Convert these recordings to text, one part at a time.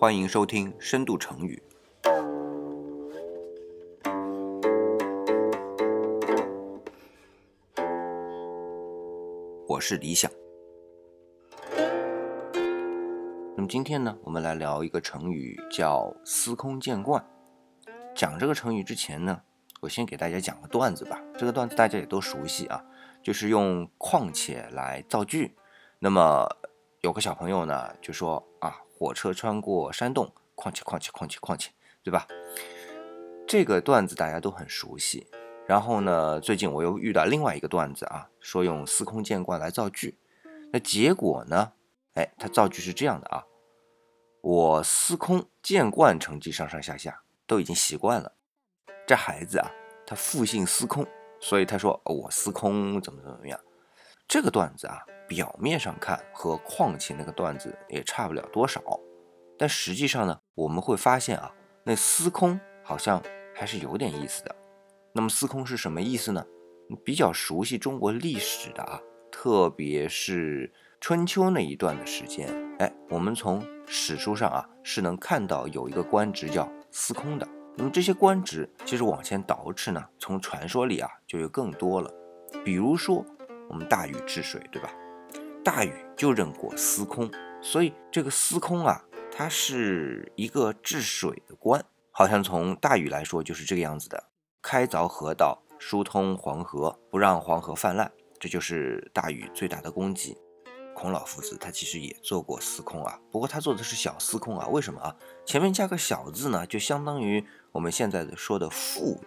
欢迎收听深度成语。我是李想。那么今天呢，我们来聊一个成语，叫“司空见惯”。讲这个成语之前呢，我先给大家讲个段子吧。这个段子大家也都熟悉啊，就是用“况且”来造句。那么有个小朋友呢，就说啊，火车穿过山洞，况且况且况且况且，对吧？这个段子大家都很熟悉。然后呢，最近我又遇到另外一个段子啊，说用司空见惯来造句。那结果呢？哎，他造句是这样的啊，我司空见惯成绩上上下下，都已经习惯了。这孩子啊，他复姓司空，所以他说我司空怎么怎么样。这个段子啊。表面上看和况且那个段子也差不了多少，但实际上呢，我们会发现啊，那司空好像还是有点意思的。那么司空是什么意思呢？比较熟悉中国历史的啊，特别是春秋那一段的时间，哎，我们从史书上啊是能看到有一个官职叫司空的。那么这些官职其实往前倒饬呢，从传说里啊就有更多了，比如说我们大禹治水，对吧？大禹就任过司空，所以这个司空啊，他是一个治水的官，好像从大禹来说就是这个样子的：开凿河道，疏通黄河，不让黄河泛滥，这就是大禹最大的功绩。孔老夫子他其实也做过司空啊，不过他做的是小司空啊。为什么啊？前面加个小字呢，就相当于我们现在的说的副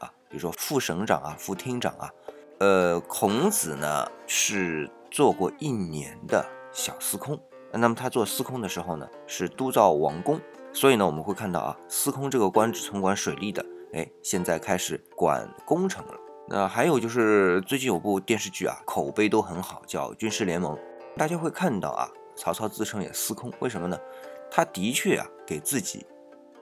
啊，比如说副省长啊、副厅长啊。呃，孔子呢是。做过一年的小司空，那么他做司空的时候呢，是督造王宫，所以呢，我们会看到啊，司空这个官职从管水利的，哎，现在开始管工程了。那还有就是最近有部电视剧啊，口碑都很好，叫《军事联盟》，大家会看到啊，曹操自称也司空，为什么呢？他的确啊，给自己，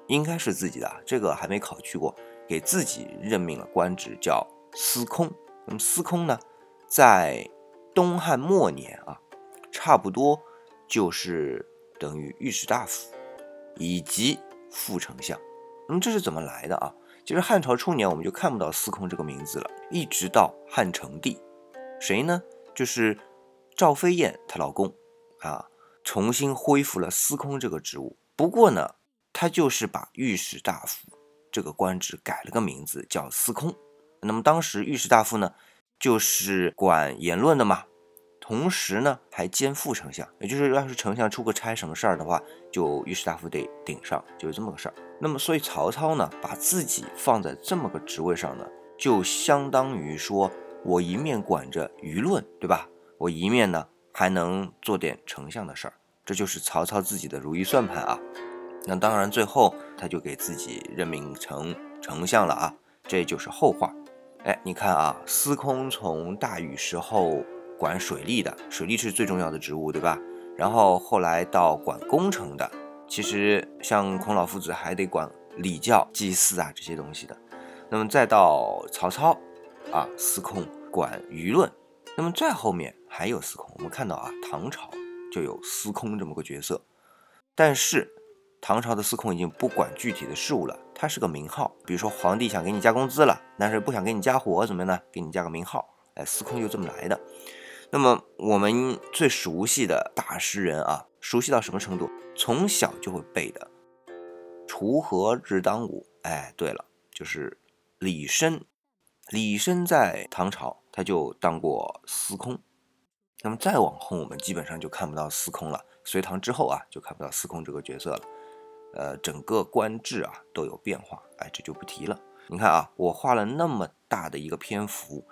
应该是自己的，这个还没考据过，给自己任命了官职叫司空。那么司空呢，在东汉末年啊，差不多就是等于御史大夫以及副丞相。那么这是怎么来的啊？其实汉朝初年我们就看不到司空这个名字了，一直到汉成帝，谁呢？就是赵飞燕她老公啊，重新恢复了司空这个职务。不过呢，他就是把御史大夫这个官职改了个名字，叫司空。那么当时御史大夫呢？就是管言论的嘛，同时呢还兼副丞相，也就是要是丞相出个差什么事儿的话，就御史大夫得顶上，就是这么个事儿。那么所以曹操呢，把自己放在这么个职位上呢，就相当于说我一面管着舆论，对吧？我一面呢还能做点丞相的事儿，这就是曹操自己的如意算盘啊。那当然最后他就给自己任命成丞相了啊，这就是后话。哎，你看啊，司空从大禹时候管水利的，水利是最重要的职务，对吧？然后后来到管工程的，其实像孔老夫子还得管礼教、祭祀啊这些东西的。那么再到曹操，啊，司空管舆论。那么再后面还有司空，我们看到啊，唐朝就有司空这么个角色，但是。唐朝的司空已经不管具体的事务了，他是个名号。比如说皇帝想给你加工资了，但是不想给你加活，怎么呢？给你加个名号，哎，司空就这么来的。那么我们最熟悉的大诗人啊，熟悉到什么程度？从小就会背的“锄禾日当午”。哎，对了，就是李绅。李绅在唐朝他就当过司空。那么再往后，我们基本上就看不到司空了。隋唐之后啊，就看不到司空这个角色了。呃，整个官制啊都有变化，哎，这就不提了。你看啊，我画了那么大的一个篇幅，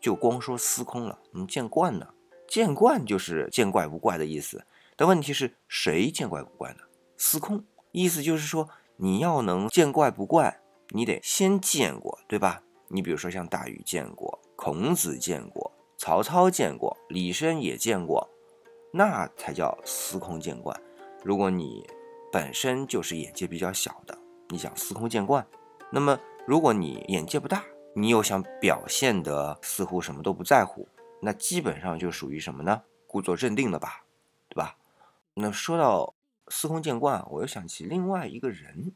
就光说司空了。嗯，见惯呢？见惯就是见怪不怪的意思。但问题是谁见怪不怪呢？司空，意思就是说你要能见怪不怪，你得先见过，对吧？你比如说像大禹见过，孔子见过，曹操见过，李绅也见过，那才叫司空见惯。如果你本身就是眼界比较小的，你想司空见惯，那么如果你眼界不大，你又想表现得似乎什么都不在乎，那基本上就属于什么呢？故作镇定的吧，对吧？那说到司空见惯，我又想起另外一个人，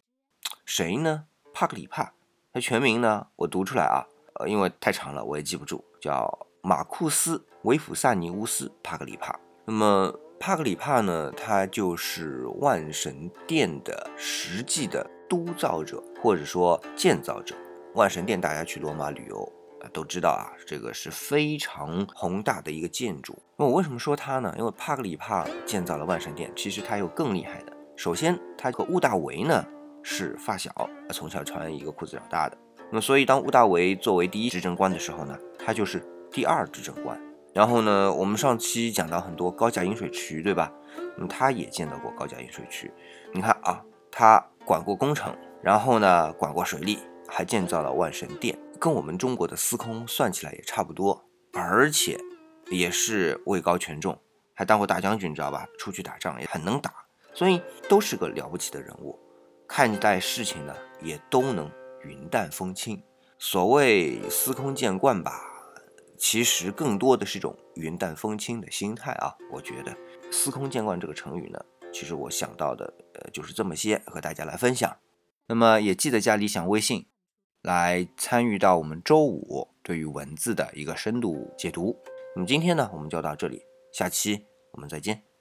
谁呢？帕克里帕。他全名呢，我读出来啊，呃，因为太长了，我也记不住，叫马库斯·维普萨尼乌斯·帕克里帕。那么帕克里帕呢，他就是万神殿的实际的督造者，或者说建造者。万神殿，大家去罗马旅游啊。都知道啊，这个是非常宏大的一个建筑。那我为什么说它呢？因为帕格里帕建造了万神殿，其实他有更厉害的。首先，他和屋大维呢是发小，从小穿一个裤子长大的。那么，所以当屋大维作为第一执政官的时候呢，他就是第二执政官。然后呢，我们上期讲到很多高架引水渠，对吧？那么他也建造过高架引水渠。你看啊，他管过工程，然后呢管过水利，还建造了万神殿。跟我们中国的司空算起来也差不多，而且也是位高权重，还当过大将军，知道吧？出去打仗也很能打，所以都是个了不起的人物。看待事情呢，也都能云淡风轻。所谓司空见惯吧，其实更多的是一种云淡风轻的心态啊。我觉得司空见惯这个成语呢，其实我想到的呃就是这么些，和大家来分享。那么也记得加理想微信。来参与到我们周五对于文字的一个深度解读。那么今天呢，我们就到这里，下期我们再见。